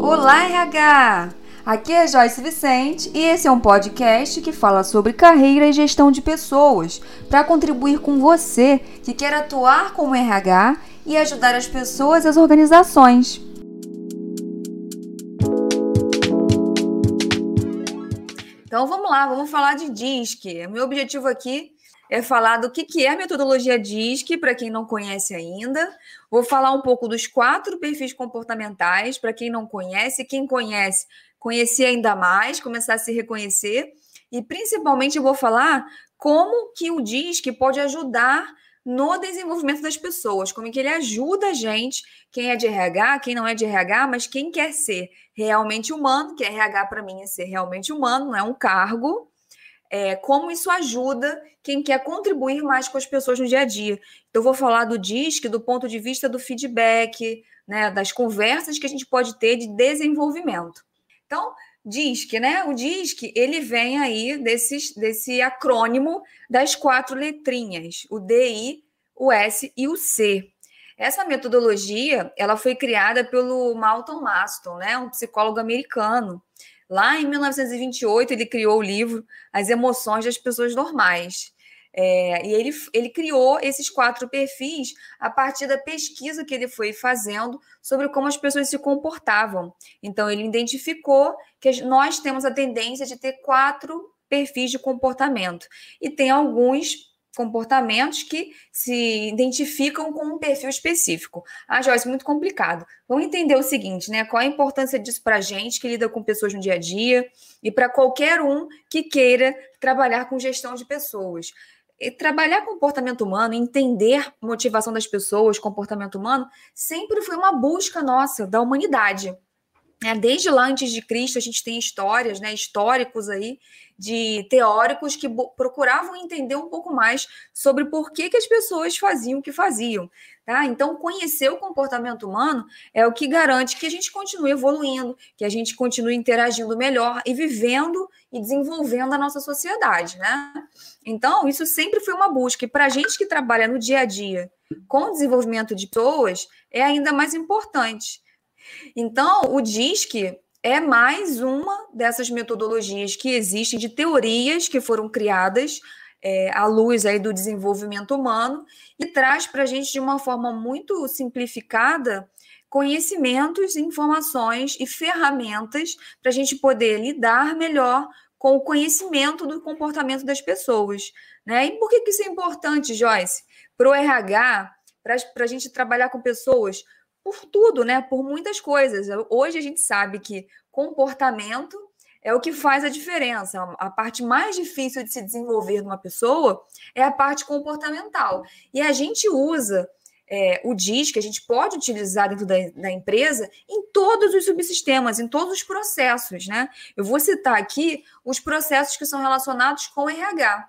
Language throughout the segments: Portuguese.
Olá, RH! Aqui é Joyce Vicente e esse é um podcast que fala sobre carreira e gestão de pessoas para contribuir com você que quer atuar como RH e ajudar as pessoas e as organizações. Então vamos lá, vamos falar de DISC. Meu objetivo aqui é falar do que, que é a metodologia DISC, para quem não conhece ainda. Vou falar um pouco dos quatro perfis comportamentais, para quem não conhece. Quem conhece, conhecer ainda mais, começar a se reconhecer. E principalmente vou falar como que o DISC pode ajudar no desenvolvimento das pessoas, como que ele ajuda a gente, quem é de RH, quem não é de RH, mas quem quer ser realmente humano, que RH para mim é ser realmente humano, não é um cargo, é, como isso ajuda quem quer contribuir mais com as pessoas no dia a dia. Então, eu vou falar do DISC do ponto de vista do feedback, né, das conversas que a gente pode ter de desenvolvimento. Então, DISC, né? O DISC, ele vem aí desses, desse acrônimo das quatro letrinhas, o DI, o S e o C. Essa metodologia, ela foi criada pelo Malcolm Maston, né? Um psicólogo americano. Lá em 1928, ele criou o livro As Emoções das Pessoas Normais. É, e ele, ele criou esses quatro perfis a partir da pesquisa que ele foi fazendo sobre como as pessoas se comportavam. Então, ele identificou que nós temos a tendência de ter quatro perfis de comportamento. E tem alguns comportamentos que se identificam com um perfil específico. Ah, Joyce, muito complicado. Vamos entender o seguinte, né? Qual a importância disso para a gente que lida com pessoas no dia a dia e para qualquer um que queira trabalhar com gestão de pessoas. E trabalhar comportamento humano, entender motivação das pessoas, comportamento humano, sempre foi uma busca nossa, da humanidade. É, desde lá antes de Cristo, a gente tem histórias, né, históricos aí, de teóricos que procuravam entender um pouco mais sobre por que, que as pessoas faziam o que faziam. Tá? Então, conhecer o comportamento humano é o que garante que a gente continue evoluindo, que a gente continue interagindo melhor e vivendo e desenvolvendo a nossa sociedade. Né? Então, isso sempre foi uma busca. E para a gente que trabalha no dia a dia com o desenvolvimento de pessoas, é ainda mais importante. Então, o DISC é mais uma dessas metodologias que existem de teorias que foram criadas é, à luz aí do desenvolvimento humano e traz para a gente de uma forma muito simplificada conhecimentos, informações e ferramentas para a gente poder lidar melhor com o conhecimento do comportamento das pessoas. Né? E por que, que isso é importante, Joyce? Para o RH, para a gente trabalhar com pessoas por tudo, né? Por muitas coisas. Hoje a gente sabe que comportamento é o que faz a diferença. A parte mais difícil de se desenvolver numa pessoa é a parte comportamental. E a gente usa é, o DIS, que a gente pode utilizar dentro da, da, empresa, em todos os subsistemas, em todos os processos. Né? Eu vou citar aqui os processos que são relacionados com RH.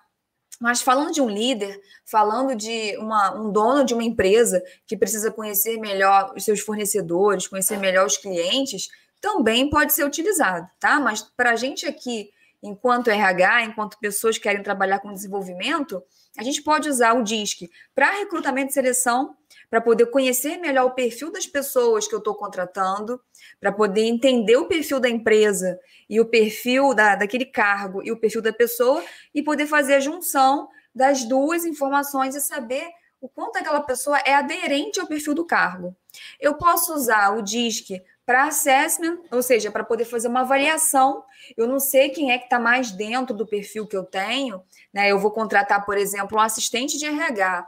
Mas falando de um líder, falando de uma, um dono de uma empresa que precisa conhecer melhor os seus fornecedores, conhecer melhor os clientes, também pode ser utilizado, tá? Mas para a gente aqui, enquanto RH, enquanto pessoas que querem trabalhar com desenvolvimento, a gente pode usar o DISC para recrutamento e seleção, para poder conhecer melhor o perfil das pessoas que eu estou contratando, para poder entender o perfil da empresa e o perfil da, daquele cargo e o perfil da pessoa e poder fazer a junção das duas informações e saber o quanto aquela pessoa é aderente ao perfil do cargo. Eu posso usar o DISC para assessment, ou seja, para poder fazer uma avaliação. Eu não sei quem é que está mais dentro do perfil que eu tenho, né? Eu vou contratar, por exemplo, um assistente de RH.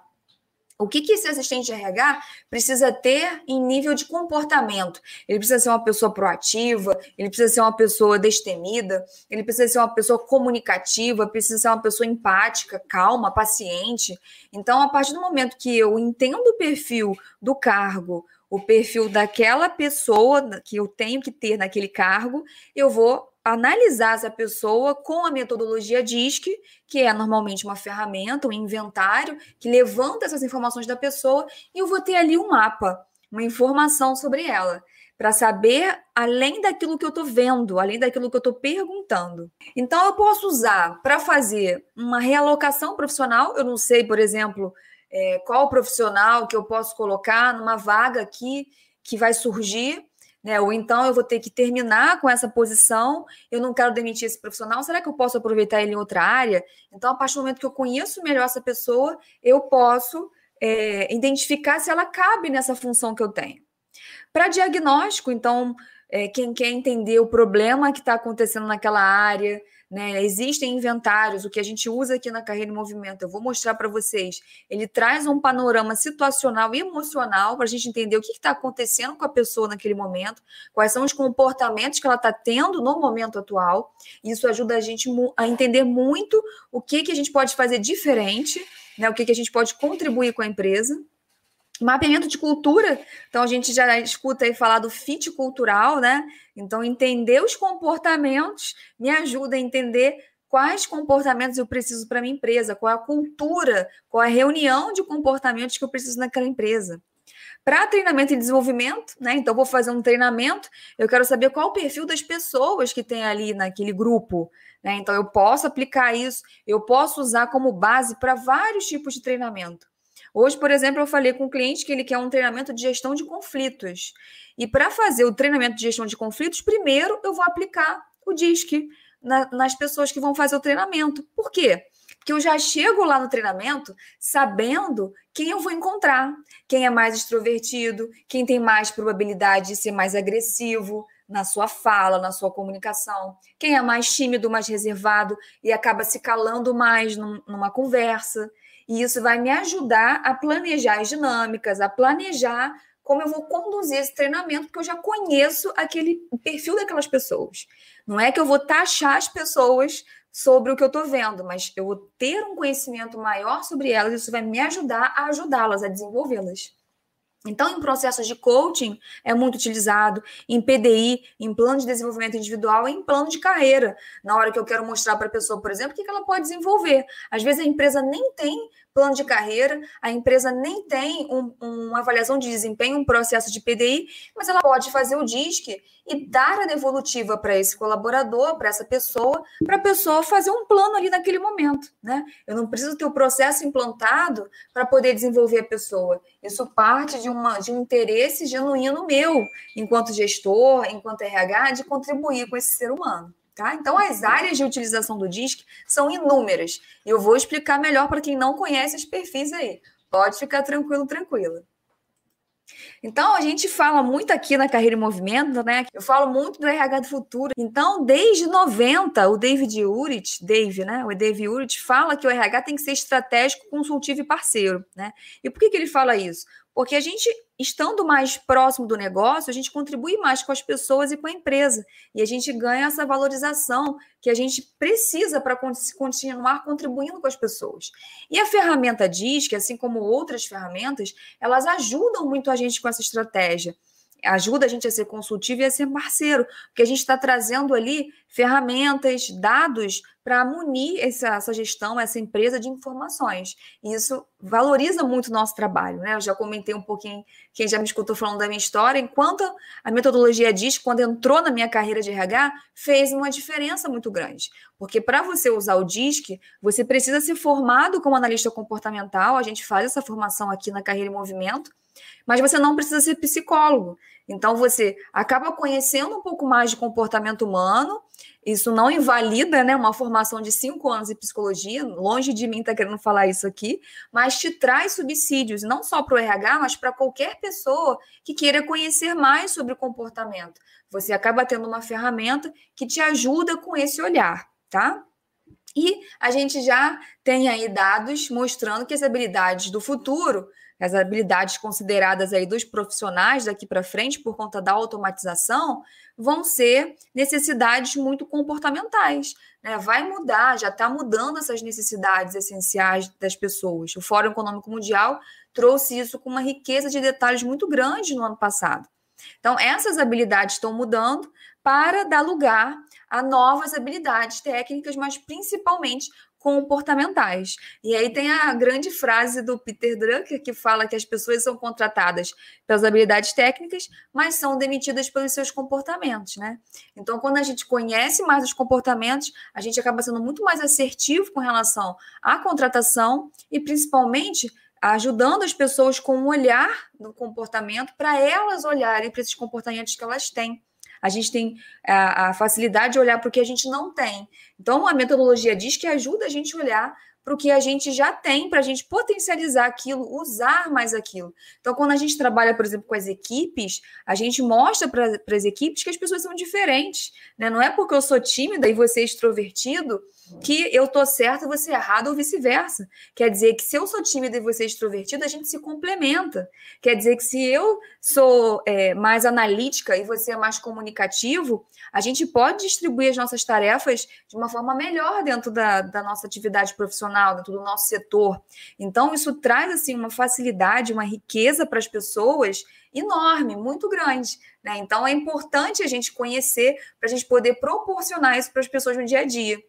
O que, que esse assistente de RH precisa ter em nível de comportamento? Ele precisa ser uma pessoa proativa, ele precisa ser uma pessoa destemida, ele precisa ser uma pessoa comunicativa, precisa ser uma pessoa empática, calma, paciente. Então, a partir do momento que eu entendo o perfil do cargo, o perfil daquela pessoa que eu tenho que ter naquele cargo, eu vou analisar essa pessoa com a metodologia DISC, que é normalmente uma ferramenta, um inventário, que levanta essas informações da pessoa, e eu vou ter ali um mapa, uma informação sobre ela, para saber além daquilo que eu estou vendo, além daquilo que eu estou perguntando. Então, eu posso usar para fazer uma realocação profissional, eu não sei, por exemplo, é, qual profissional que eu posso colocar numa vaga aqui que vai surgir né? Ou então eu vou ter que terminar com essa posição, eu não quero demitir esse profissional, será que eu posso aproveitar ele em outra área? Então, a partir do momento que eu conheço melhor essa pessoa, eu posso é, identificar se ela cabe nessa função que eu tenho. Para diagnóstico, então, é, quem quer entender o problema que está acontecendo naquela área, né? Existem inventários, o que a gente usa aqui na Carreira em Movimento, eu vou mostrar para vocês. Ele traz um panorama situacional e emocional para a gente entender o que está acontecendo com a pessoa naquele momento, quais são os comportamentos que ela está tendo no momento atual. Isso ajuda a gente a entender muito o que, que a gente pode fazer diferente, né? o que, que a gente pode contribuir com a empresa. Mapeamento de cultura, então a gente já escuta aí falar do fit cultural, né? Então, entender os comportamentos me ajuda a entender quais comportamentos eu preciso para minha empresa, qual é a cultura, qual é a reunião de comportamentos que eu preciso naquela empresa. Para treinamento e desenvolvimento, né? Então, vou fazer um treinamento, eu quero saber qual o perfil das pessoas que tem ali naquele grupo. Né? Então, eu posso aplicar isso, eu posso usar como base para vários tipos de treinamento. Hoje, por exemplo, eu falei com um cliente que ele quer um treinamento de gestão de conflitos. E para fazer o treinamento de gestão de conflitos, primeiro eu vou aplicar o DISC na, nas pessoas que vão fazer o treinamento. Por quê? Porque eu já chego lá no treinamento sabendo quem eu vou encontrar, quem é mais extrovertido, quem tem mais probabilidade de ser mais agressivo na sua fala, na sua comunicação, quem é mais tímido, mais reservado e acaba se calando mais num, numa conversa. E isso vai me ajudar a planejar as dinâmicas, a planejar como eu vou conduzir esse treinamento, porque eu já conheço aquele perfil daquelas pessoas. Não é que eu vou taxar as pessoas sobre o que eu estou vendo, mas eu vou ter um conhecimento maior sobre elas, isso vai me ajudar a ajudá-las, a desenvolvê-las. Então, em processos de coaching, é muito utilizado, em PDI, em plano de desenvolvimento individual e em plano de carreira. Na hora que eu quero mostrar para a pessoa, por exemplo, o que ela pode desenvolver. Às vezes a empresa nem tem plano de carreira, a empresa nem tem um, uma avaliação de desempenho, um processo de PDI, mas ela pode fazer o DISC e dar a devolutiva para esse colaborador, para essa pessoa, para a pessoa fazer um plano ali naquele momento, né? Eu não preciso ter o processo implantado para poder desenvolver a pessoa. Isso parte de, uma, de um interesse genuíno meu, enquanto gestor, enquanto RH, de contribuir com esse ser humano. Tá? Então, as áreas de utilização do DISC são inúmeras. E eu vou explicar melhor para quem não conhece os perfis aí. Pode ficar tranquilo, tranquila. Então, a gente fala muito aqui na Carreira em Movimento, né? Eu falo muito do RH do futuro. Então, desde 90, o David Urit, Dave, né? O Dave Urit fala que o RH tem que ser estratégico, consultivo e parceiro, né? E por que, que ele fala isso? Porque a gente, estando mais próximo do negócio, a gente contribui mais com as pessoas e com a empresa. E a gente ganha essa valorização que a gente precisa para continuar contribuindo com as pessoas. E a ferramenta diz que, assim como outras ferramentas, elas ajudam muito a gente com essa estratégia ajuda a gente a ser consultivo e a ser parceiro, porque a gente está trazendo ali ferramentas, dados para munir essa, essa, gestão, essa empresa de informações. E isso valoriza muito o nosso trabalho. Né? Eu já comentei um pouquinho, quem já me escutou falando da minha história, enquanto a metodologia diz, quando entrou na minha carreira de RH, fez uma diferença muito grande. Porque para você usar o DISC, você precisa ser formado como analista comportamental, a gente faz essa formação aqui na Carreira em Movimento, mas você não precisa ser psicólogo. Então você acaba conhecendo um pouco mais de comportamento humano. Isso não invalida né, uma formação de cinco anos em psicologia, longe de mim estar tá querendo falar isso aqui, mas te traz subsídios, não só para o RH, mas para qualquer pessoa que queira conhecer mais sobre o comportamento. Você acaba tendo uma ferramenta que te ajuda com esse olhar, tá? E a gente já tem aí dados mostrando que as habilidades do futuro as habilidades consideradas aí dos profissionais daqui para frente por conta da automatização vão ser necessidades muito comportamentais. Né? Vai mudar, já está mudando essas necessidades essenciais das pessoas. O Fórum Econômico Mundial trouxe isso com uma riqueza de detalhes muito grande no ano passado. Então, essas habilidades estão mudando para dar lugar a novas habilidades técnicas, mas principalmente comportamentais. E aí tem a grande frase do Peter Drucker que fala que as pessoas são contratadas pelas habilidades técnicas, mas são demitidas pelos seus comportamentos, né? Então, quando a gente conhece mais os comportamentos, a gente acaba sendo muito mais assertivo com relação à contratação e principalmente ajudando as pessoas com um olhar no comportamento para elas olharem para esses comportamentos que elas têm. A gente tem a, a facilidade de olhar para o que a gente não tem. Então, a metodologia diz que ajuda a gente a olhar para o que a gente já tem, para a gente potencializar aquilo, usar mais aquilo. Então, quando a gente trabalha, por exemplo, com as equipes, a gente mostra para as equipes que as pessoas são diferentes. Né? Não é porque eu sou tímida e você é extrovertido que eu tô certa você é errado ou vice-versa. Quer dizer que se eu sou tímida e você é extrovertida, a gente se complementa. Quer dizer que se eu sou é, mais analítica e você é mais comunicativo, a gente pode distribuir as nossas tarefas de uma forma melhor dentro da, da nossa atividade profissional, dentro do nosso setor. Então, isso traz assim uma facilidade, uma riqueza para as pessoas enorme, muito grande. Né? Então, é importante a gente conhecer para a gente poder proporcionar isso para as pessoas no dia a dia.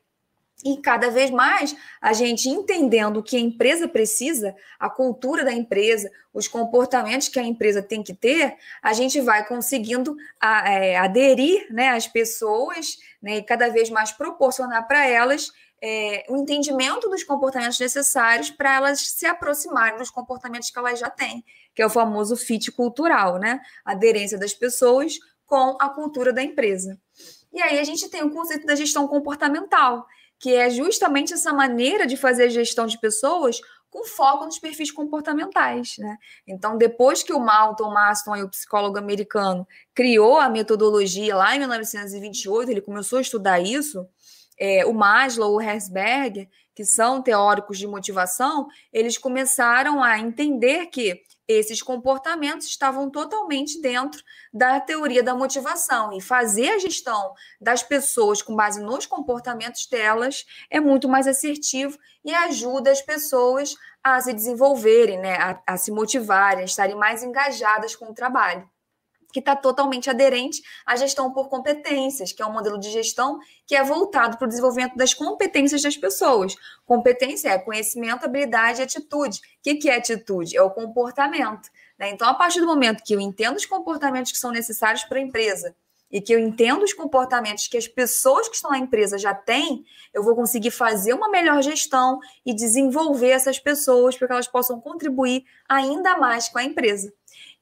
E cada vez mais a gente entendendo o que a empresa precisa, a cultura da empresa, os comportamentos que a empresa tem que ter, a gente vai conseguindo é, aderir né, às pessoas né, e cada vez mais proporcionar para elas é, o entendimento dos comportamentos necessários para elas se aproximarem dos comportamentos que elas já têm, que é o famoso fit cultural, né? Aderência das pessoas com a cultura da empresa. E aí a gente tem o conceito da gestão comportamental que é justamente essa maneira de fazer gestão de pessoas com foco nos perfis comportamentais, né? Então, depois que o Malton Maston, o psicólogo americano, criou a metodologia lá em 1928, ele começou a estudar isso, é, o Maslow, o Herzberg, que são teóricos de motivação, eles começaram a entender que esses comportamentos estavam totalmente dentro da teoria da motivação. E fazer a gestão das pessoas com base nos comportamentos delas é muito mais assertivo e ajuda as pessoas a se desenvolverem, né, a, a se motivarem, a estarem mais engajadas com o trabalho que está totalmente aderente à gestão por competências, que é um modelo de gestão que é voltado para o desenvolvimento das competências das pessoas. Competência é conhecimento, habilidade e atitude. O que, é atitude? É o comportamento. Né? Então, a partir do momento que eu entendo os comportamentos que são necessários para a empresa e que eu entendo os comportamentos que as pessoas que estão na empresa já têm, eu vou conseguir fazer uma melhor gestão e desenvolver essas pessoas para que elas possam contribuir ainda mais com a empresa.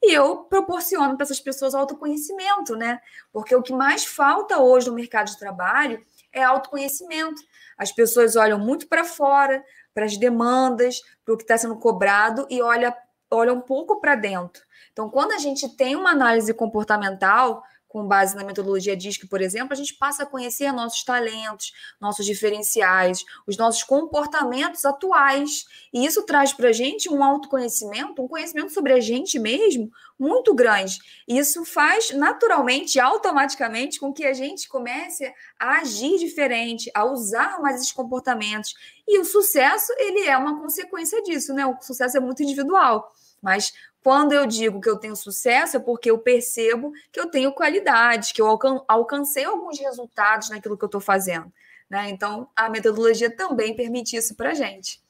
E eu proporciono para essas pessoas autoconhecimento, né? Porque o que mais falta hoje no mercado de trabalho é autoconhecimento. As pessoas olham muito para fora, para as demandas, para o que está sendo cobrado e olha, olham um pouco para dentro. Então, quando a gente tem uma análise comportamental, com base na metodologia DISC, por exemplo, a gente passa a conhecer nossos talentos, nossos diferenciais, os nossos comportamentos atuais. E isso traz para a gente um autoconhecimento, um conhecimento sobre a gente mesmo muito grande. E isso faz naturalmente, automaticamente, com que a gente comece a agir diferente, a usar mais esses comportamentos. E o sucesso, ele é uma consequência disso, né? O sucesso é muito individual. Mas quando eu digo que eu tenho sucesso, é porque eu percebo que eu tenho qualidade, que eu alcan alcancei alguns resultados naquilo que eu estou fazendo. Né? Então, a metodologia também permite isso para a gente.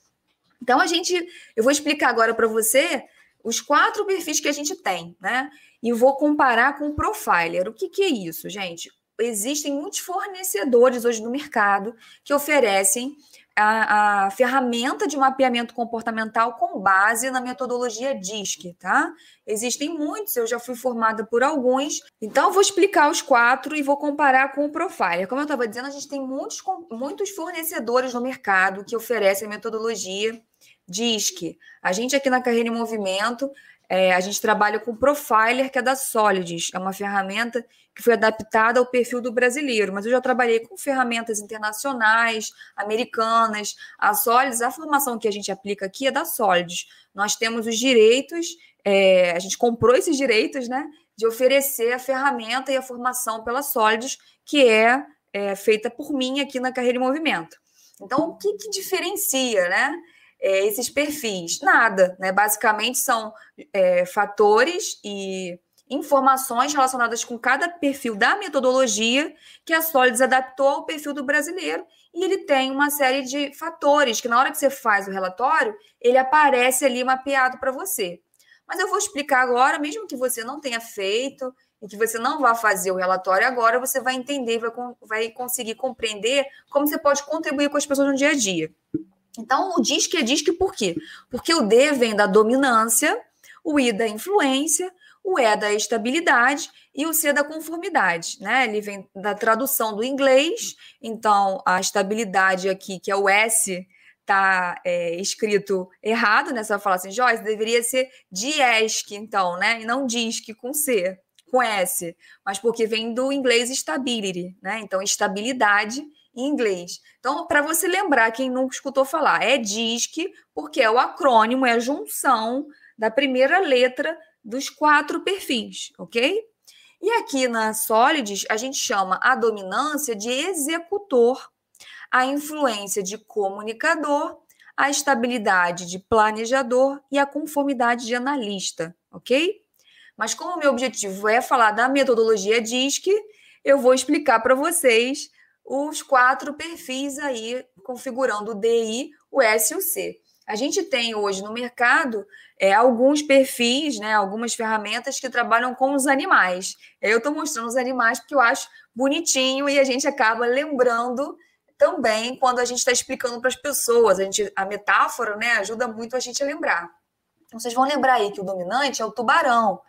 Então, a gente, eu vou explicar agora para você os quatro perfis que a gente tem, né? E vou comparar com o profiler. O que, que é isso, gente? Existem muitos fornecedores hoje no mercado que oferecem a, a, ferramenta de mapeamento comportamental com base na metodologia DISC, tá? Existem muitos, eu já fui formada por alguns, então eu vou explicar os quatro e vou comparar com o Profiler. Como eu estava dizendo, a gente tem muitos, muitos fornecedores no mercado que oferecem a metodologia DISC. A gente aqui na Carreira em Movimento, é, a gente trabalha com o Profiler, que é da Solids, é uma ferramenta que foi adaptada ao perfil do brasileiro, mas eu já trabalhei com ferramentas internacionais, americanas. A Solids, a formação que a gente aplica aqui é da Solids. Nós temos os direitos, é, a gente comprou esses direitos, né, de oferecer a ferramenta e a formação pela Solids, que é, é feita por mim aqui na Carreira em Movimento. Então, o que, que diferencia, né? É, esses perfis? Nada, né? Basicamente são é, fatores e informações relacionadas com cada perfil da metodologia que a Solids adaptou ao perfil do brasileiro e ele tem uma série de fatores que na hora que você faz o relatório, ele aparece ali mapeado para você. Mas eu vou explicar agora, mesmo que você não tenha feito e que você não vá fazer o relatório agora, você vai entender, vai, vai conseguir compreender como você pode contribuir com as pessoas no dia a dia. Então, o DISC é DISC por quê? Porque o D vem da dominância, o I da influência, o E da estabilidade e o C da conformidade, né? Ele vem da tradução do inglês, então a estabilidade aqui, que é o S, tá é, escrito errado, né? Você vai falar assim, Joyce, deveria ser DIESC, então, né? E não DISC com C, com S, mas porque vem do inglês stability, né? Então, estabilidade em inglês. Então, para você lembrar, quem nunca escutou falar, é DISC, porque é o acrônimo, é a junção da primeira letra dos quatro perfis, ok? E aqui na Solids, a gente chama a dominância de executor, a influência de comunicador, a estabilidade de planejador e a conformidade de analista, ok? Mas como o meu objetivo é falar da metodologia DISC, eu vou explicar para vocês os quatro perfis aí configurando o DI, o S e o C. A gente tem hoje no mercado é, alguns perfis, né, algumas ferramentas que trabalham com os animais. Eu estou mostrando os animais porque eu acho bonitinho e a gente acaba lembrando também quando a gente está explicando para as pessoas. A, gente, a metáfora né, ajuda muito a gente a lembrar. Vocês vão lembrar aí que o dominante é o tubarão,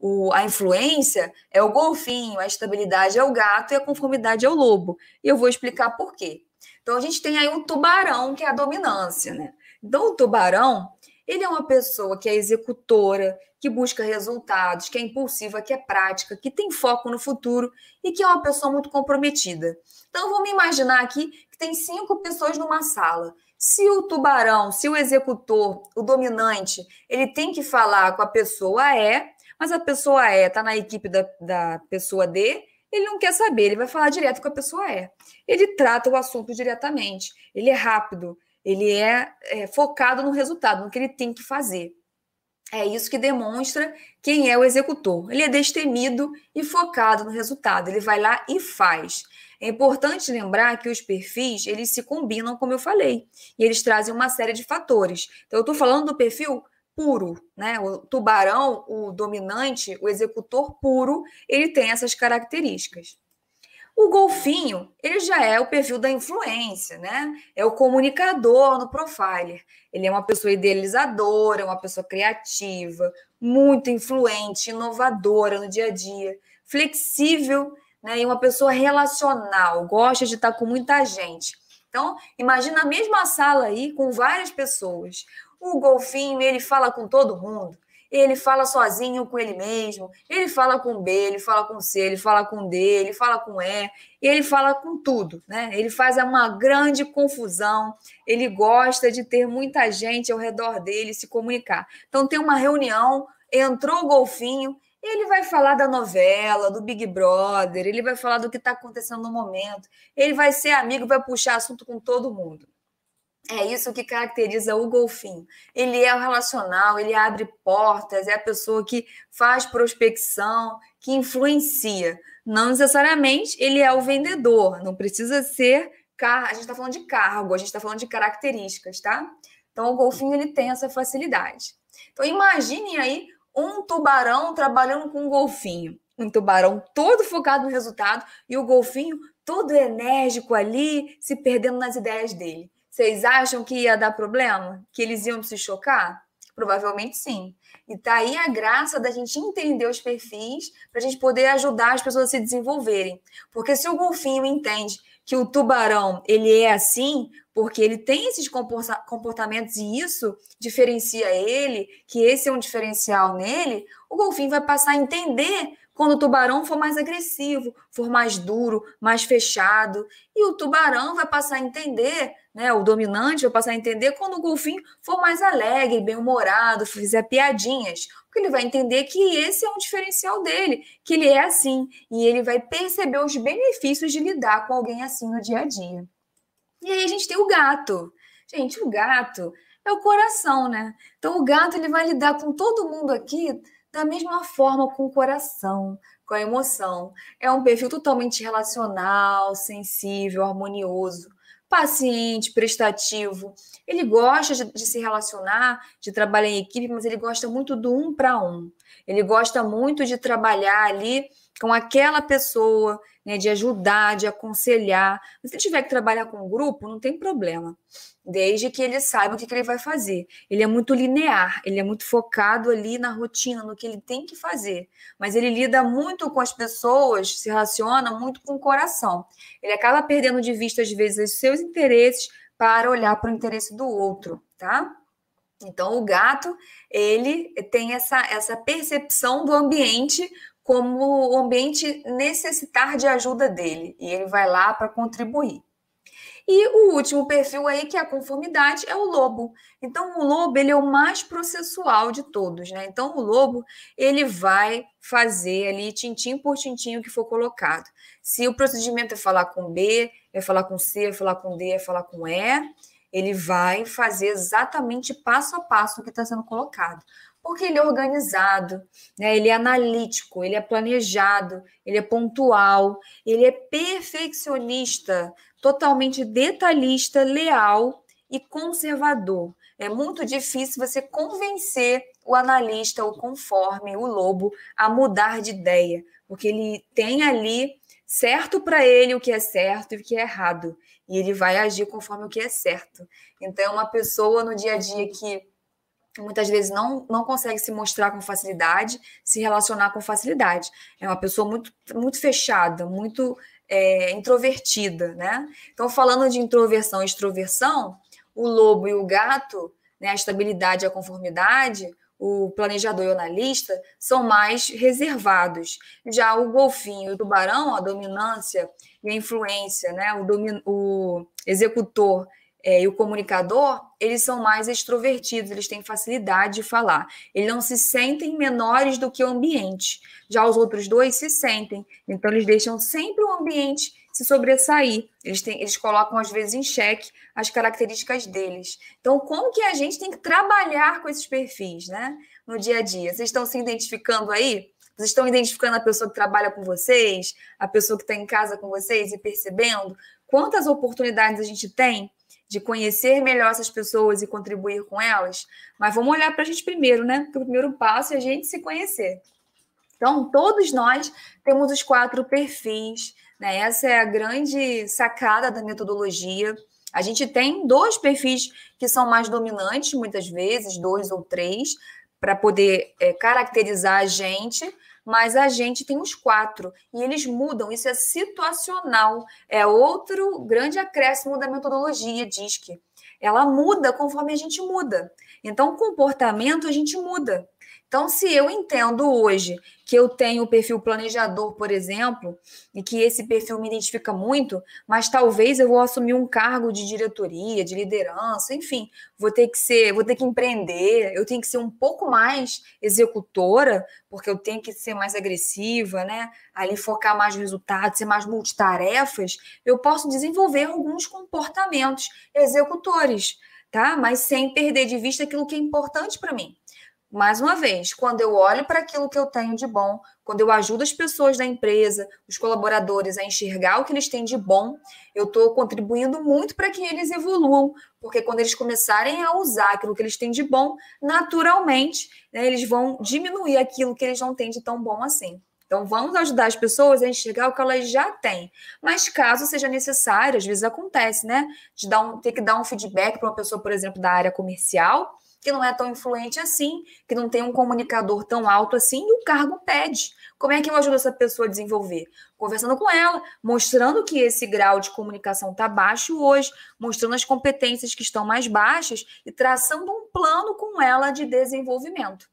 o, a influência é o golfinho, a estabilidade é o gato e a conformidade é o lobo. E eu vou explicar por quê. Então, a gente tem aí o tubarão, que é a dominância, né? Então, o tubarão, ele é uma pessoa que é executora, que busca resultados, que é impulsiva, que é prática, que tem foco no futuro e que é uma pessoa muito comprometida. Então, vamos imaginar aqui que tem cinco pessoas numa sala. Se o tubarão, se o executor, o dominante, ele tem que falar com a pessoa E, mas a pessoa E está na equipe da, da pessoa D, ele não quer saber, ele vai falar direto com a pessoa E. Ele trata o assunto diretamente, ele é rápido, ele é, é focado no resultado, no que ele tem que fazer. É isso que demonstra quem é o executor. Ele é destemido e focado no resultado. Ele vai lá e faz. É importante lembrar que os perfis, eles se combinam, como eu falei, e eles trazem uma série de fatores. Então, eu estou falando do perfil puro, né? O tubarão, o dominante, o executor puro, ele tem essas características. O golfinho, ele já é o perfil da influência, né? É o comunicador no profiler. Ele é uma pessoa idealizadora, uma pessoa criativa, muito influente, inovadora no dia a dia, flexível, né? E uma pessoa relacional, gosta de estar com muita gente. Então, imagina a mesma sala aí com várias pessoas. O golfinho, ele fala com todo mundo ele fala sozinho com ele mesmo, ele fala com B, ele fala com C, ele fala com D, ele fala com E, ele fala com tudo, né? Ele faz uma grande confusão, ele gosta de ter muita gente ao redor dele se comunicar. Então tem uma reunião, entrou o golfinho, ele vai falar da novela, do Big Brother, ele vai falar do que está acontecendo no momento, ele vai ser amigo, vai puxar assunto com todo mundo. É isso que caracteriza o golfinho. Ele é o relacional, ele abre portas, é a pessoa que faz prospecção, que influencia. Não necessariamente ele é o vendedor, não precisa ser. Car... A gente está falando de cargo, a gente está falando de características, tá? Então o golfinho ele tem essa facilidade. Então imaginem aí um tubarão trabalhando com um golfinho. Um tubarão todo focado no resultado e o golfinho todo enérgico ali, se perdendo nas ideias dele. Vocês acham que ia dar problema? Que eles iam se chocar? Provavelmente sim. E tá aí a graça da gente entender os perfis para a gente poder ajudar as pessoas a se desenvolverem. Porque se o golfinho entende que o tubarão ele é assim, porque ele tem esses comportamentos e isso diferencia ele, que esse é um diferencial nele, o golfinho vai passar a entender quando o tubarão for mais agressivo, for mais duro, mais fechado. E o tubarão vai passar a entender, né? O dominante vai passar a entender quando o golfinho for mais alegre, bem-humorado, fizer piadinhas. Porque ele vai entender que esse é um diferencial dele, que ele é assim. E ele vai perceber os benefícios de lidar com alguém assim no dia a dia. E aí a gente tem o gato. Gente, o gato é o coração, né? Então o gato ele vai lidar com todo mundo aqui da mesma forma com o coração, com a emoção. É um perfil totalmente relacional, sensível, harmonioso, paciente, prestativo. Ele gosta de, de se relacionar, de trabalhar em equipe, mas ele gosta muito do um para um. Ele gosta muito de trabalhar ali com aquela pessoa, né, de ajudar, de aconselhar. Se ele tiver que trabalhar com um grupo, não tem problema, desde que ele saiba o que, que ele vai fazer. Ele é muito linear, ele é muito focado ali na rotina, no que ele tem que fazer. Mas ele lida muito com as pessoas, se relaciona muito com o coração. Ele acaba perdendo de vista, às vezes, os seus interesses para olhar para o interesse do outro, tá? Então, o gato, ele tem essa, essa percepção do ambiente como o ambiente necessitar de ajuda dele, e ele vai lá para contribuir. E o último perfil aí, que é a conformidade, é o lobo. Então, o lobo, ele é o mais processual de todos, né? Então, o lobo, ele vai fazer ali, tintim por tintim, o que for colocado. Se o procedimento é falar com B, é falar com C, é falar com D, é falar com E, ele vai fazer exatamente passo a passo o que está sendo colocado porque ele é organizado, né? ele é analítico, ele é planejado, ele é pontual, ele é perfeccionista, totalmente detalhista, leal e conservador. É muito difícil você convencer o analista, o conforme, o lobo, a mudar de ideia, porque ele tem ali certo para ele o que é certo e o que é errado, e ele vai agir conforme o que é certo. Então, é uma pessoa no dia a dia que muitas vezes não, não consegue se mostrar com facilidade, se relacionar com facilidade. É uma pessoa muito, muito fechada, muito é, introvertida, né? Então, falando de introversão e extroversão, o lobo e o gato, né, a estabilidade e a conformidade, o planejador e o analista são mais reservados. Já o golfinho e o tubarão, a dominância e a influência, né, o, domin o executor é, e o comunicador, eles são mais extrovertidos, eles têm facilidade de falar. Eles não se sentem menores do que o ambiente. Já os outros dois se sentem. Então, eles deixam sempre o ambiente se sobressair. Eles, têm, eles colocam, às vezes, em xeque as características deles. Então, como que a gente tem que trabalhar com esses perfis, né? No dia a dia. Vocês estão se identificando aí? Vocês estão identificando a pessoa que trabalha com vocês, a pessoa que está em casa com vocês e percebendo quantas oportunidades a gente tem de conhecer melhor essas pessoas e contribuir com elas, mas vamos olhar para a gente primeiro, né? Porque o primeiro passo é a gente se conhecer. Então, todos nós temos os quatro perfis, né? Essa é a grande sacada da metodologia. A gente tem dois perfis que são mais dominantes, muitas vezes, dois ou três, para poder é, caracterizar a gente, mas a gente tem os quatro e eles mudam, isso é situacional, é outro grande acréscimo da metodologia DISC. Ela muda conforme a gente muda. Então, comportamento a gente muda. Então, se eu entendo hoje que eu tenho o perfil planejador, por exemplo, e que esse perfil me identifica muito, mas talvez eu vou assumir um cargo de diretoria, de liderança, enfim, vou ter que ser, vou ter que empreender, eu tenho que ser um pouco mais executora, porque eu tenho que ser mais agressiva, né? Ali focar mais no resultado, ser mais multitarefas, eu posso desenvolver alguns comportamentos executores, tá? Mas sem perder de vista aquilo que é importante para mim. Mais uma vez, quando eu olho para aquilo que eu tenho de bom, quando eu ajudo as pessoas da empresa, os colaboradores a enxergar o que eles têm de bom, eu estou contribuindo muito para que eles evoluam, porque quando eles começarem a usar aquilo que eles têm de bom, naturalmente, né, eles vão diminuir aquilo que eles não têm de tão bom assim. Então, vamos ajudar as pessoas a enxergar o que elas já têm. Mas caso seja necessário, às vezes acontece, né? De dar um, ter que dar um feedback para uma pessoa, por exemplo, da área comercial, que não é tão influente assim, que não tem um comunicador tão alto assim, e o cargo pede. Como é que eu ajudo essa pessoa a desenvolver? Conversando com ela, mostrando que esse grau de comunicação está baixo hoje, mostrando as competências que estão mais baixas e traçando um plano com ela de desenvolvimento.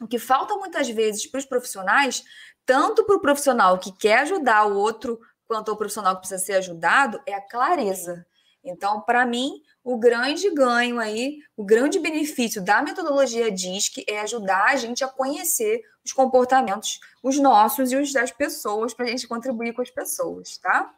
O que falta muitas vezes para os profissionais, tanto para o profissional que quer ajudar o outro, quanto ao profissional que precisa ser ajudado, é a clareza. Então, para mim, o grande ganho aí, o grande benefício da metodologia DISC é ajudar a gente a conhecer os comportamentos, os nossos e os das pessoas, para a gente contribuir com as pessoas, tá?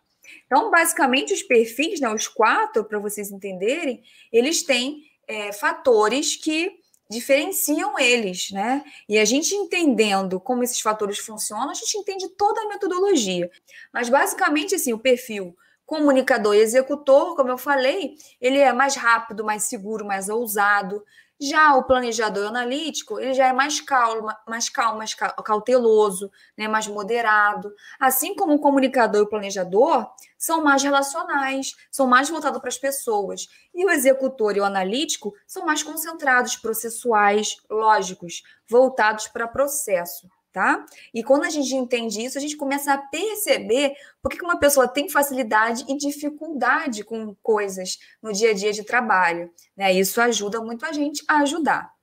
Então, basicamente, os perfis, né, os quatro, para vocês entenderem, eles têm é, fatores que diferenciam eles, né? E a gente entendendo como esses fatores funcionam, a gente entende toda a metodologia. Mas, basicamente, assim, o perfil comunicador e executor, como eu falei, ele é mais rápido, mais seguro, mais ousado, Já o planejador analítico, ele já é mais calmo, mais calmo, mais cauteloso, né, mais moderado. Assim como o comunicador e o planejador são mais relacionais, são mais voltados para as pessoas. E o executor e o analítico são mais concentrados, processuais, lógicos, voltados para processo tá? E quando a gente entende isso, a gente começa a perceber por que uma pessoa tem facilidade e dificuldade com coisas no dia a dia de trabalho, né? Isso ajuda muito a gente a ajudar.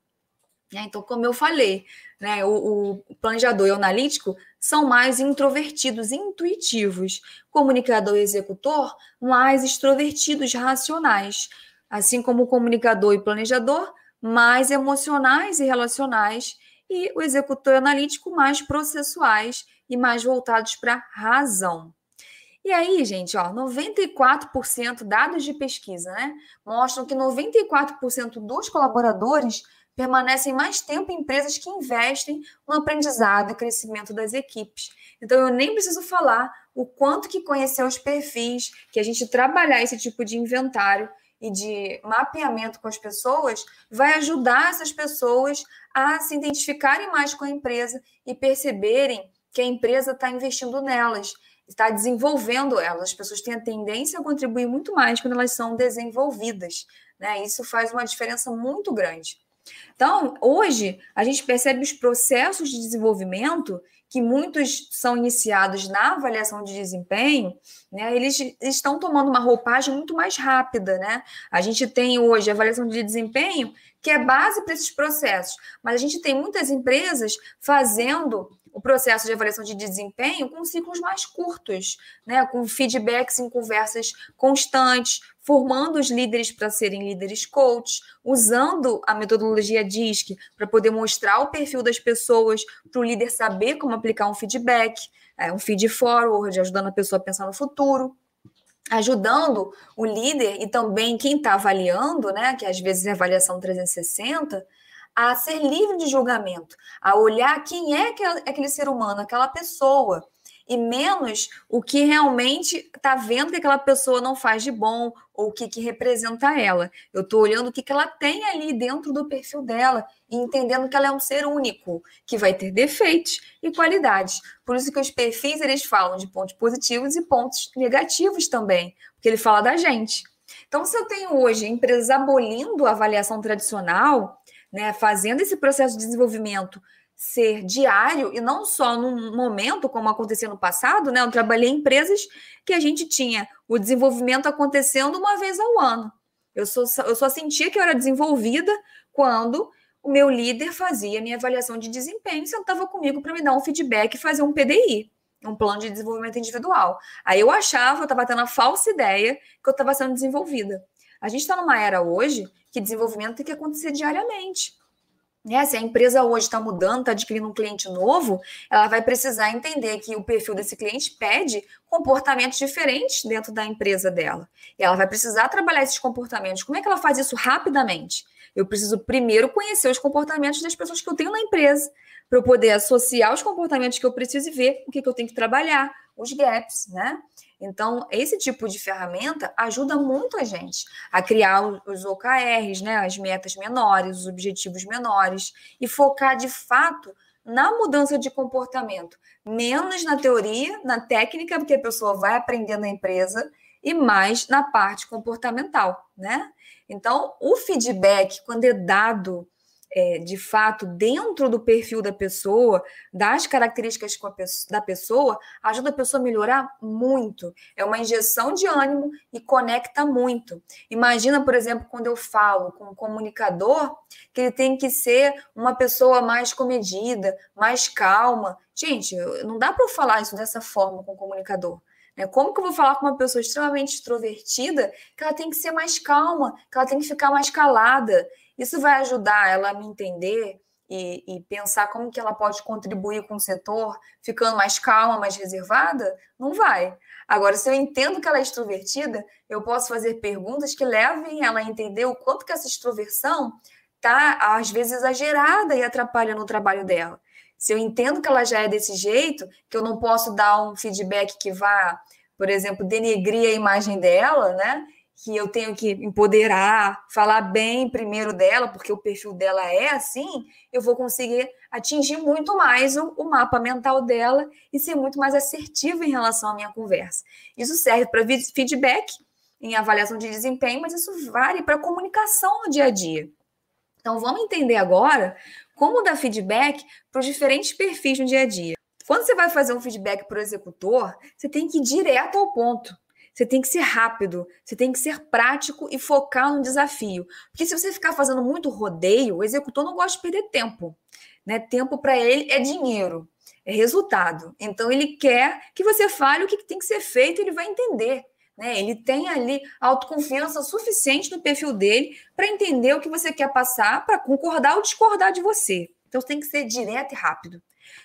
Né? Então, como eu falei, né, o, o planejador e o analítico são mais introvertidos, intuitivos. Comunicador e executor, mais extrovertidos, racionais. Assim como o comunicador e planejador, mais emocionais e relacionais e o executor analítico mais processuais e mais voltados para razão. E aí, gente, ó, 94% dados de pesquisa, né, mostram que 94% dos colaboradores permanecem mais tempo em empresas que investem no aprendizado e crescimento das equipes. Então, eu nem preciso falar o quanto que conhecer os perfis, que a gente trabalhar esse tipo de inventário e de mapeamento com as pessoas vai ajudar essas pessoas a se identificarem mais com a empresa e perceberem que a empresa está investindo nelas, está desenvolvendo elas. As pessoas têm a tendência a contribuir muito mais quando elas são desenvolvidas. Né? Isso faz uma diferença muito grande. Então, hoje, a gente percebe os processos de desenvolvimento que muitos são iniciados na avaliação de desempenho, né, eles estão tomando uma roupagem muito mais rápida, né? A gente tem hoje a avaliação de desempenho, que é base para esses processos, mas a gente tem muitas empresas fazendo o processo de avaliação de desempenho com ciclos mais curtos, né, com feedbacks em conversas constantes, formando os líderes para serem líderes coach, usando a metodologia DISC para poder mostrar o perfil das pessoas, para o líder saber como aplicar um feedback, é, um feed forward, ajudando a pessoa a pensar no futuro ajudando o líder e também quem está avaliando, né, que às vezes é avaliação 360, a ser livre de julgamento, a olhar quem é aquele ser humano, aquela pessoa, e menos o que realmente está vendo que aquela pessoa não faz de bom ou o que, que representa ela. Eu estou olhando o que, que ela tem ali dentro do perfil dela e entendendo que ela é um ser único, que vai ter defeitos e qualidades. Por isso que os perfis eles falam de pontos positivos e pontos negativos também, porque ele fala da gente. Então, se eu tenho hoje empresas abolindo a avaliação tradicional, né, fazendo esse processo de desenvolvimento ser diário e não só num momento, como acontecia no passado, né? Eu trabalhei em empresas que a gente tinha o desenvolvimento acontecendo uma vez ao ano. Eu só, eu só sentia que eu era desenvolvida quando o meu líder fazia minha avaliação de desempenho e sentava comigo para me dar um feedback e fazer um PDI, um plano de desenvolvimento individual. Aí eu achava, eu estava tendo a falsa ideia que eu estava sendo desenvolvida. A gente está numa era hoje que desenvolvimento tem que acontecer diariamente. Né? Se a empresa hoje está mudando, está adquirindo um cliente novo, ela vai precisar entender que o perfil desse cliente pede comportamentos diferentes dentro da empresa dela. E ela vai precisar trabalhar esses comportamentos. Como é que ela faz isso rapidamente? Eu preciso primeiro conhecer os comportamentos das pessoas que eu tenho na empresa, para eu poder associar os comportamentos que eu preciso e ver o que, que eu tenho que trabalhar, os gaps, né? Então, esse tipo de ferramenta ajuda muito a gente a criar os OKRs, né, as metas menores, os objetivos menores, e focar de fato na mudança de comportamento, menos na teoria, na técnica, porque a pessoa vai aprender na empresa, e mais na parte comportamental, né? Então, o feedback, quando é dado é, de fato dentro do perfil da pessoa, das características da pessoa, ajuda a pessoa a melhorar muito. É uma injeção de ânimo e conecta muito. Imagina, por exemplo, quando eu falo com um comunicador, que ele tem que ser uma pessoa mais comedida, mais calma. Gente, não dá para eu falar isso dessa forma com o comunicador. Né? Como que eu vou falar com uma pessoa extremamente extrovertida que ela tem que ser mais calma, que ela tem que ficar mais calada? Isso vai ajudar ela a me entender e, e, pensar como que ela pode contribuir com o setor, ficando mais calma, mais reservada? Não vai. Agora, se eu entendo que ela é extrovertida, eu posso fazer perguntas que levem ela a entender o quanto que essa extroversão está, às vezes, exagerada e atrapalha no trabalho dela. Se eu entendo que ela já é desse jeito, que eu não posso dar um feedback que vá, por exemplo, denegrir a imagem dela, né? que eu tenho que empoderar, falar bem primeiro dela, porque o perfil dela é assim, eu vou conseguir atingir muito mais o, o mapa mental dela e ser muito mais assertivo em relação à minha conversa. Isso serve para feedback em avaliação de desempenho, mas isso vale para comunicação no dia a dia. Então, vamos entender agora como dar feedback para os diferentes perfis no dia a dia. Quando você vai fazer um feedback para o executor, você tem que ir direto ao ponto. Você tem que ser rápido, você tem que ser prático e focar no desafio. Porque se você ficar fazendo muito rodeio, o executor não gosta de perder tempo. Né? Tempo para ele é dinheiro, é resultado. Então ele quer que você fale o que tem que ser feito, ele vai entender. Né? Ele tem ali autoconfiança suficiente no perfil dele para entender o que você quer passar, para concordar ou discordar de você. Então você tem que ser direto e rápido.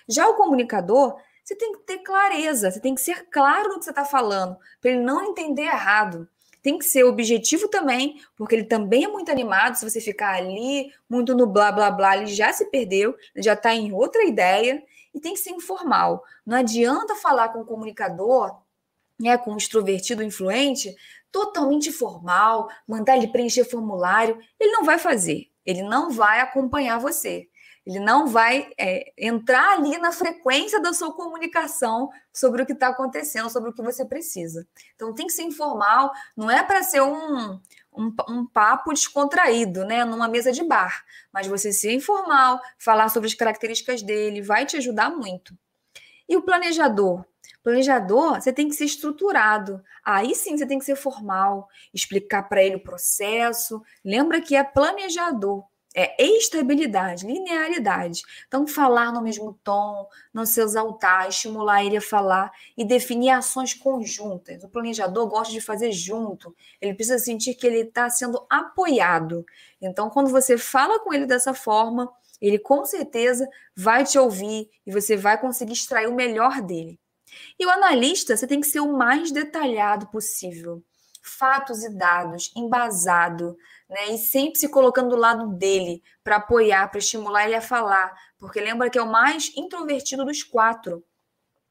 Já o comunicador, você tem que ter clareza, você tem que ser claro no que você está falando, para ele não entender errado. Tem que ser objetivo também, porque ele também é muito animado. Se você ficar ali, muito no blá blá blá, ele já se perdeu, já está em outra ideia. E tem que ser informal. Não adianta falar com o comunicador, né, com o extrovertido influente, totalmente formal, mandar ele preencher formulário. Ele não vai fazer, ele não vai acompanhar você. Ele não vai é, entrar ali na frequência da sua comunicação sobre o que está acontecendo, sobre o que você precisa. Então tem que ser informal, não é para ser um, um, um, papo descontraído, né? Numa mesa de bar. Mas você ser informal, falar sobre as características dele, vai te ajudar muito. E o planejador? Planejador, você tem que ser estruturado. Aí sim você tem que ser formal, explicar para ele o processo. Lembra que é planejador é estabilidade, linearidade. Então, falar no mesmo tom, não se exaltar, estimular ele a falar e definir ações conjuntas. O planejador gosta de fazer junto, ele precisa sentir que ele está sendo apoiado. Então, quando você fala com ele dessa forma, ele com certeza vai te ouvir e você vai conseguir extrair o melhor dele. E o analista, você tem que ser o mais detalhado possível. Fatos e dados, embasado, né? E sempre se colocando do lado dele para apoiar, para estimular ele a falar, porque lembra que é o mais introvertido dos quatro.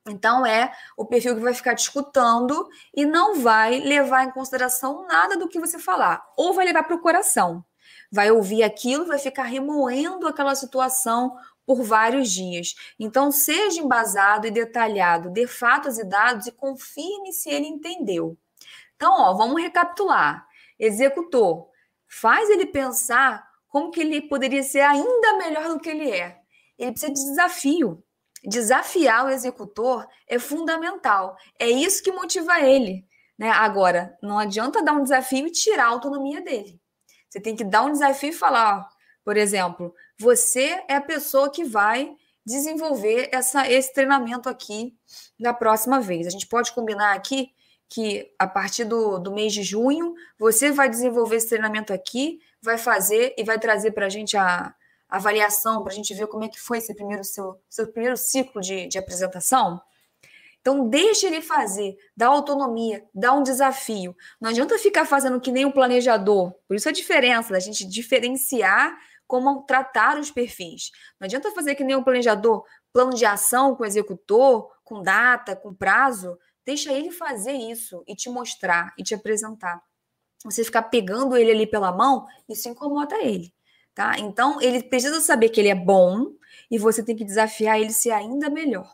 Então é o perfil que vai ficar te escutando e não vai levar em consideração nada do que você falar, ou vai levar para o coração. Vai ouvir aquilo, vai ficar remoendo aquela situação por vários dias. Então, seja embasado e detalhado, dê fatos e dados e confirme se ele entendeu. Então, ó, vamos recapitular. Executor, faz ele pensar como que ele poderia ser ainda melhor do que ele é. Ele precisa de desafio. Desafiar o executor é fundamental. É isso que motiva ele. Né? Agora, não adianta dar um desafio e tirar a autonomia dele. Você tem que dar um desafio e falar, ó, por exemplo, você é a pessoa que vai desenvolver essa, esse treinamento aqui da próxima vez. A gente pode combinar aqui que a partir do, do mês de junho você vai desenvolver esse treinamento aqui, vai fazer e vai trazer para a gente a, avaliação, para a gente ver como é que foi esse primeiro seu, seu primeiro ciclo de, de apresentação. Então, deixe ele fazer, dá autonomia, dá um desafio. Não adianta ficar fazendo que nem um planejador. Por isso a diferença da gente diferenciar como tratar os perfis. Não adianta fazer que nem um planejador, plano de ação com executor, com data, com prazo. Deixa ele fazer isso e te mostrar e te apresentar. Você ficar pegando ele ali pela mão, isso incomoda ele, tá? Então, ele precisa saber que ele é bom e você tem que desafiar ele ser ainda melhor.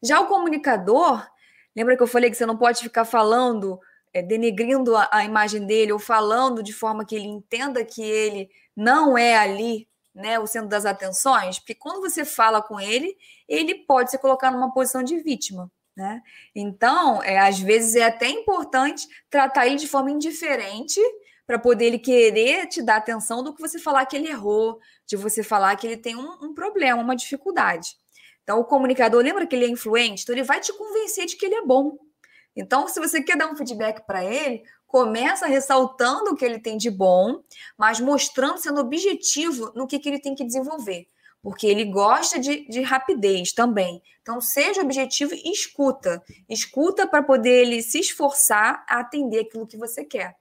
Já o comunicador, lembra que eu falei que você não pode ficar falando, é, denegrindo a, a imagem dele ou falando de forma que ele entenda que ele não é ali né, o centro das atenções, porque quando você fala com ele, ele pode se colocar numa posição de vítima. Né? Então, é, às vezes é até importante tratar ele de forma indiferente para poder ele querer te dar atenção do que você falar que ele errou, de você falar que ele tem um, um problema, uma dificuldade. Então, o comunicador, lembra que ele é influente? Então, ele vai te convencer de que ele é bom. Então, se você quer dar um feedback para ele, começa ressaltando o que ele tem de bom, mas mostrando, sendo objetivo no que, que ele tem que desenvolver porque ele gosta de, de rapidez também. Então, seja objetivo e escuta. Escuta para poder ele se esforçar a atender aquilo que você quer.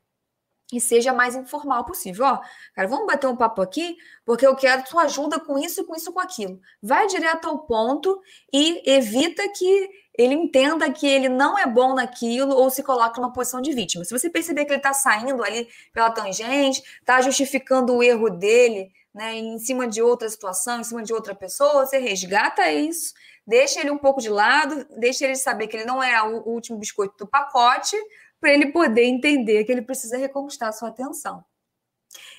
E seja mais informal possível. Ó, cara, vamos bater um papo aqui, porque eu quero sua ajuda com isso, com isso, com aquilo. Vai direto ao ponto e evita que ele entenda que ele não é bom naquilo ou se coloca numa posição de vítima. Se você perceber que ele está saindo ali pela tangente, está justificando o erro dele, né, em cima de outra situação, em cima de outra pessoa, você resgata isso, deixa ele um pouco de lado, deixa ele saber que ele não é o último biscoito do pacote, para ele poder entender que ele precisa reconquistar a sua atenção.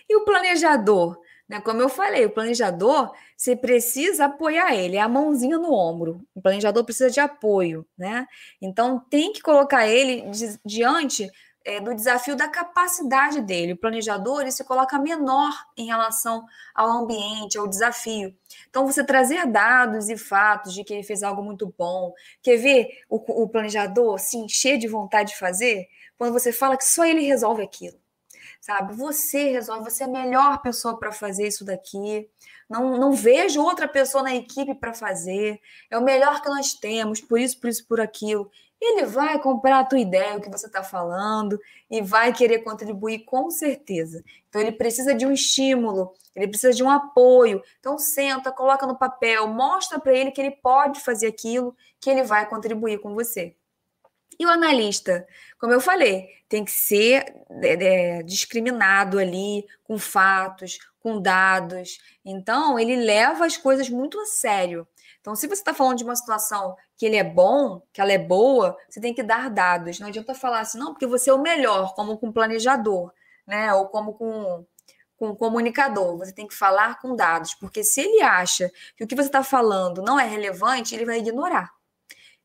E o planejador? Né? Como eu falei, o planejador, você precisa apoiar ele, é a mãozinha no ombro. O planejador precisa de apoio, né? Então tem que colocar ele diante é, do desafio da capacidade dele. O planejador ele se coloca menor em relação ao ambiente, ao desafio. Então, você trazer dados e fatos de que ele fez algo muito bom. Quer ver o, o planejador se encher de vontade de fazer? Quando você fala que só ele resolve aquilo. Sabe? Você resolve, você é a melhor pessoa para fazer isso daqui. Não, não vejo outra pessoa na equipe para fazer. É o melhor que nós temos, por isso, por isso, por aquilo ele vai comprar a tua ideia, o que você está falando, e vai querer contribuir com certeza. Então, ele precisa de um estímulo, ele precisa de um apoio. Então, senta, coloca no papel, mostra para ele que ele pode fazer aquilo, que ele vai contribuir com você. E o analista, como eu falei, tem que ser é, é discriminado ali, com fatos, com dados. Então, ele leva as coisas muito a sério. Então, se você está falando de uma situação que ele é bom, que ela é boa, você tem que dar dados. Não adianta falar assim, não, porque você é o melhor, como com planejador, né? Ou como com, com comunicador. Você tem que falar com dados, porque se ele acha que o que você está falando não é relevante, ele vai ignorar.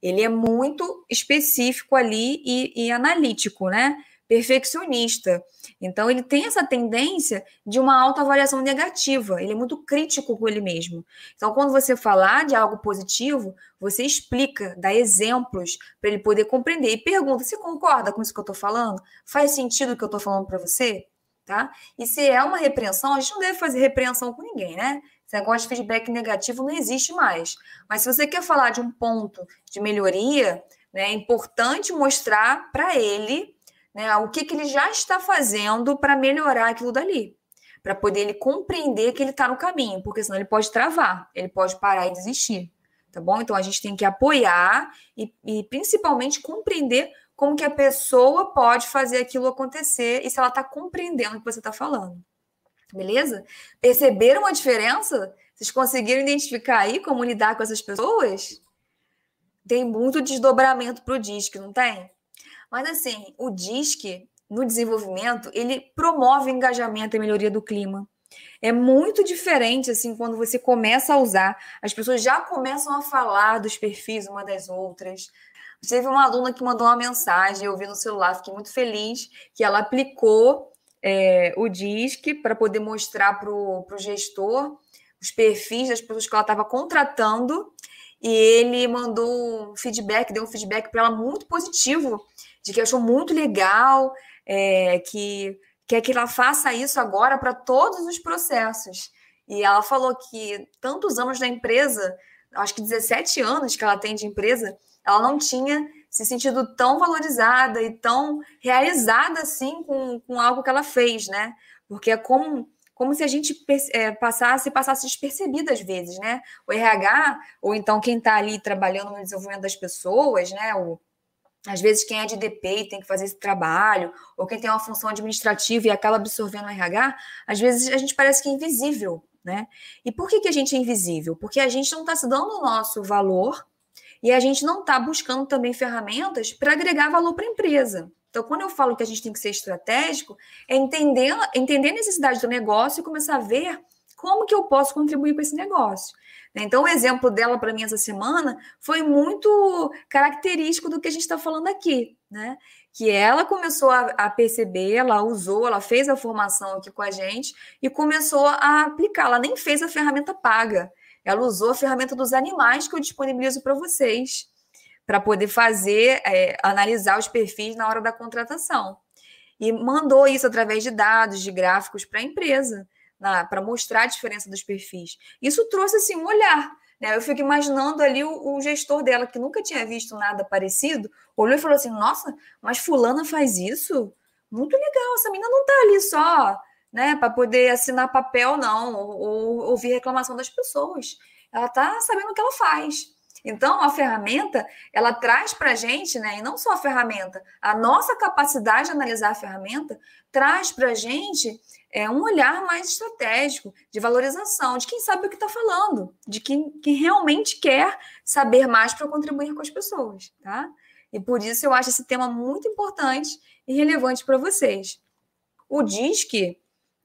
Ele é muito específico ali e, e analítico, né? perfeccionista. Então, ele tem essa tendência de uma autoavaliação negativa, ele é muito crítico com ele mesmo. Então, quando você falar de algo positivo, você explica, dá exemplos para ele poder compreender e pergunta: você concorda com isso que eu estou falando? Faz sentido o que eu estou falando para você? Tá? E se é uma repreensão, a gente não deve fazer repreensão com ninguém, né? Esse negócio de feedback negativo não existe mais. Mas se você quer falar de um ponto de melhoria, né, é importante mostrar para ele né, o que, que ele já está fazendo para melhorar aquilo dali, para poder ele compreender que ele está no caminho, porque senão ele pode travar, ele pode parar e desistir, tá bom? Então a gente tem que apoiar e, e principalmente compreender como que a pessoa pode fazer aquilo acontecer e se ela está compreendendo o que você está falando. Beleza? Perceberam a diferença? Vocês conseguiram identificar aí como lidar com essas pessoas? Tem muito desdobramento para o DISC, não tem? Mas assim, o DISC, no desenvolvimento, ele promove engajamento e melhoria do clima. É muito diferente assim quando você começa a usar, as pessoas já começam a falar dos perfis uma das outras. Teve uma aluna que mandou uma mensagem, eu vi no celular, fiquei muito feliz que ela aplicou é, o DISC para poder mostrar para o gestor os perfis das pessoas que ela estava contratando e ele mandou um feedback, deu um feedback para ela muito positivo de que achou muito legal, é, que quer que ela faça isso agora para todos os processos. E ela falou que tantos anos da empresa, acho que 17 anos que ela tem de empresa, ela não tinha se sentido tão valorizada e tão realizada assim com, com algo que ela fez, né? Porque é como, como se a gente é, passasse passasse despercebida às vezes, né? O RH, ou então quem está ali trabalhando no desenvolvimento das pessoas, né? O, às vezes, quem é de DP e tem que fazer esse trabalho, ou quem tem uma função administrativa e acaba absorvendo o RH, às vezes a gente parece que é invisível, né? E por que, que a gente é invisível? Porque a gente não está se dando o nosso valor e a gente não está buscando também ferramentas para agregar valor para a empresa. Então, quando eu falo que a gente tem que ser estratégico, é entender, entender a necessidade do negócio e começar a ver como que eu posso contribuir com esse negócio. Né? Então, o exemplo dela para mim essa semana foi muito característico do que a gente está falando aqui, né? Que ela começou a, a, perceber, ela usou, ela fez a formação aqui com a gente e começou a aplicar. Ela nem fez a ferramenta paga, ela usou a ferramenta dos animais que eu disponibilizo para vocês, para poder fazer, é, analisar os perfis na hora da contratação. E mandou isso através de dados, de gráficos para a empresa para mostrar a diferença dos perfis. Isso trouxe assim um olhar. Né? Eu fico imaginando ali o, o, gestor dela, que nunca tinha visto nada parecido, olhou e falou assim: Nossa, mas Fulana faz isso? Muito legal, essa menina não está ali só né, para poder assinar papel, não, ou, ou ouvir reclamação das pessoas. Ela está sabendo o que ela faz. Então, a ferramenta, ela traz para a gente, né, e não só a ferramenta, a nossa capacidade de analisar a ferramenta traz para a gente é, um olhar mais estratégico, de valorização, de quem sabe o que está falando, de quem, realmente quer saber mais para contribuir com as pessoas, tá? E por isso eu acho esse tema muito importante e relevante para vocês. O DISC,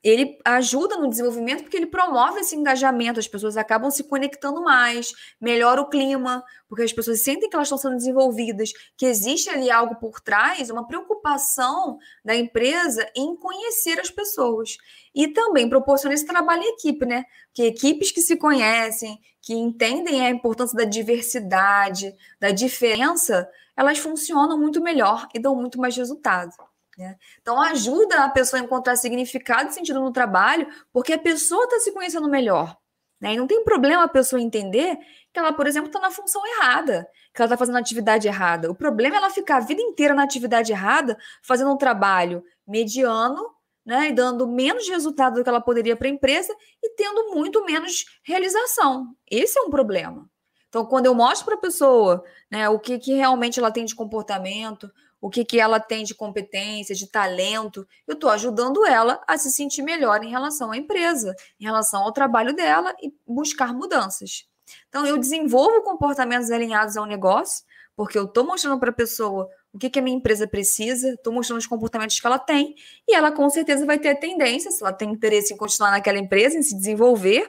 ele ajuda no desenvolvimento porque ele promove esse engajamento, as pessoas acabam se conectando mais, melhora o clima, porque as pessoas sentem que elas estão sendo desenvolvidas, que existe ali algo por trás, uma preocupação da empresa em conhecer as pessoas. E também proporciona esse trabalho em equipe, né? Que equipes que se conhecem, que entendem a importância da diversidade, da diferença, elas funcionam muito melhor e dão muito mais resultado. Né? Então, ajuda a pessoa a encontrar significado e sentido no trabalho, porque a pessoa está se conhecendo melhor. Né? E não tem problema a pessoa entender que ela, por exemplo, está na função errada, que ela está fazendo atividade errada. O problema é ela ficar a vida inteira na atividade errada, fazendo um trabalho mediano, né, e dando menos resultado do que ela poderia para a empresa e tendo muito menos realização. Esse é um problema. Então, quando eu mostro para a pessoa né, o que, que realmente ela tem de comportamento, o que, que ela tem de competência, de talento, eu estou ajudando ela a se sentir melhor em relação à empresa, em relação ao trabalho dela e buscar mudanças. Então, eu desenvolvo comportamentos alinhados ao negócio, porque eu estou mostrando para a pessoa o que, que a minha empresa precisa, estou mostrando os comportamentos que ela tem, e ela com certeza vai ter a tendência, se ela tem interesse em continuar naquela empresa, em se desenvolver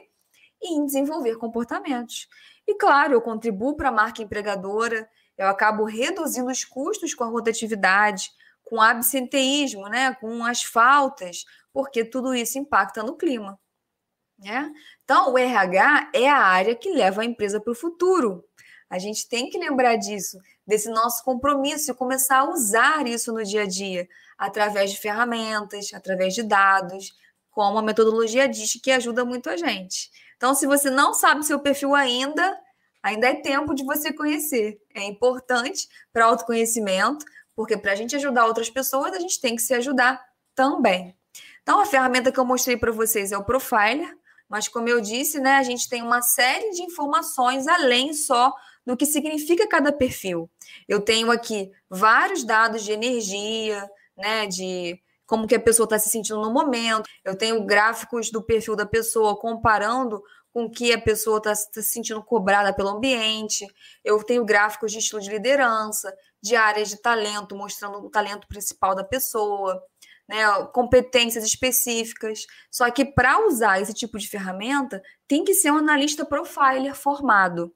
e em desenvolver comportamentos. E claro, eu contribuo para a marca empregadora, eu acabo reduzindo os custos com a rotatividade, com absenteísmo, né, com as faltas, porque tudo isso impacta no clima. Né? Então, o RH é a área que leva a empresa para o futuro. A gente tem que lembrar disso, desse nosso compromisso e começar a usar isso no dia a dia, através de ferramentas, através de dados, como a metodologia diz que ajuda muito a gente. Então, se você não sabe seu perfil ainda, ainda é tempo de você conhecer. É importante para autoconhecimento, porque para a gente ajudar outras pessoas, a gente tem que se ajudar também. Então, a ferramenta que eu mostrei para vocês é o Profiler, mas como eu disse, né, a gente tem uma série de informações além só do que significa cada perfil. Eu tenho aqui vários dados de energia, né, de como que a pessoa está se sentindo no momento. Eu tenho gráficos do perfil da pessoa comparando com que a pessoa está tá se sentindo cobrada pelo ambiente. Eu tenho gráficos de estilo de liderança, de áreas de talento, mostrando o talento principal da pessoa, né, competências específicas. Só que para usar esse tipo de ferramenta, tem que ser um analista profiler formado.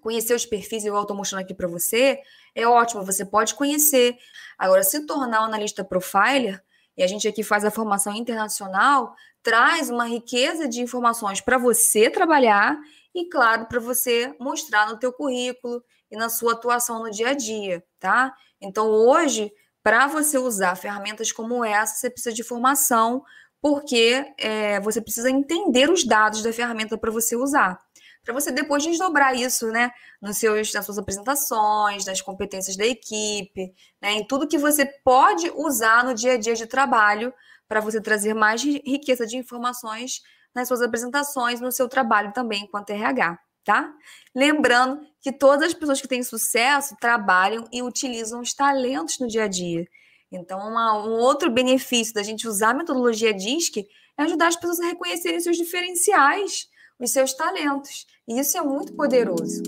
Conhecer os perfis, igual eu estou mostrando aqui para você, é ótimo, você pode conhecer. Agora, se tornar um analista profiler, e a gente aqui faz a formação internacional, traz uma riqueza de informações para você trabalhar e, claro, para você mostrar no teu currículo e na sua atuação no dia a dia, tá? Então, hoje, para você usar ferramentas como essa, você precisa de formação, porque é, você precisa entender os dados da ferramenta para você usar. Para você depois desdobrar isso, né? Nos seus, nas suas apresentações, nas competências da equipe, né? Em tudo que você pode usar no dia a dia de trabalho para você trazer mais riqueza de informações nas suas apresentações, no seu trabalho também enquanto RH, tá? Lembrando que todas as pessoas que têm sucesso trabalham e utilizam os talentos no dia a dia. Então, uma, um outro benefício da gente usar a metodologia DISC é ajudar as pessoas a reconhecerem seus diferenciais, os seus talentos. E isso é muito poderoso.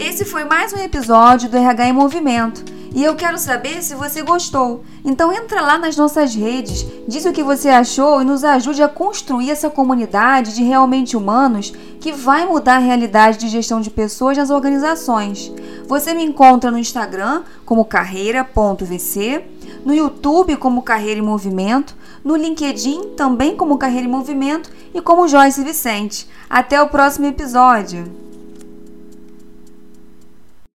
Esse foi mais um episódio do RH em Movimento. E eu quero saber se você gostou. Então entra lá nas nossas redes, diz o que você achou e nos ajude a construir essa comunidade de realmente humanos que vai mudar a realidade de gestão de pessoas nas organizações. Você me encontra no Instagram como carreira.vc, no YouTube como Carreira em Movimento, no LinkedIn também como Carreira em Movimento e como Joyce Vicente. Até o próximo episódio.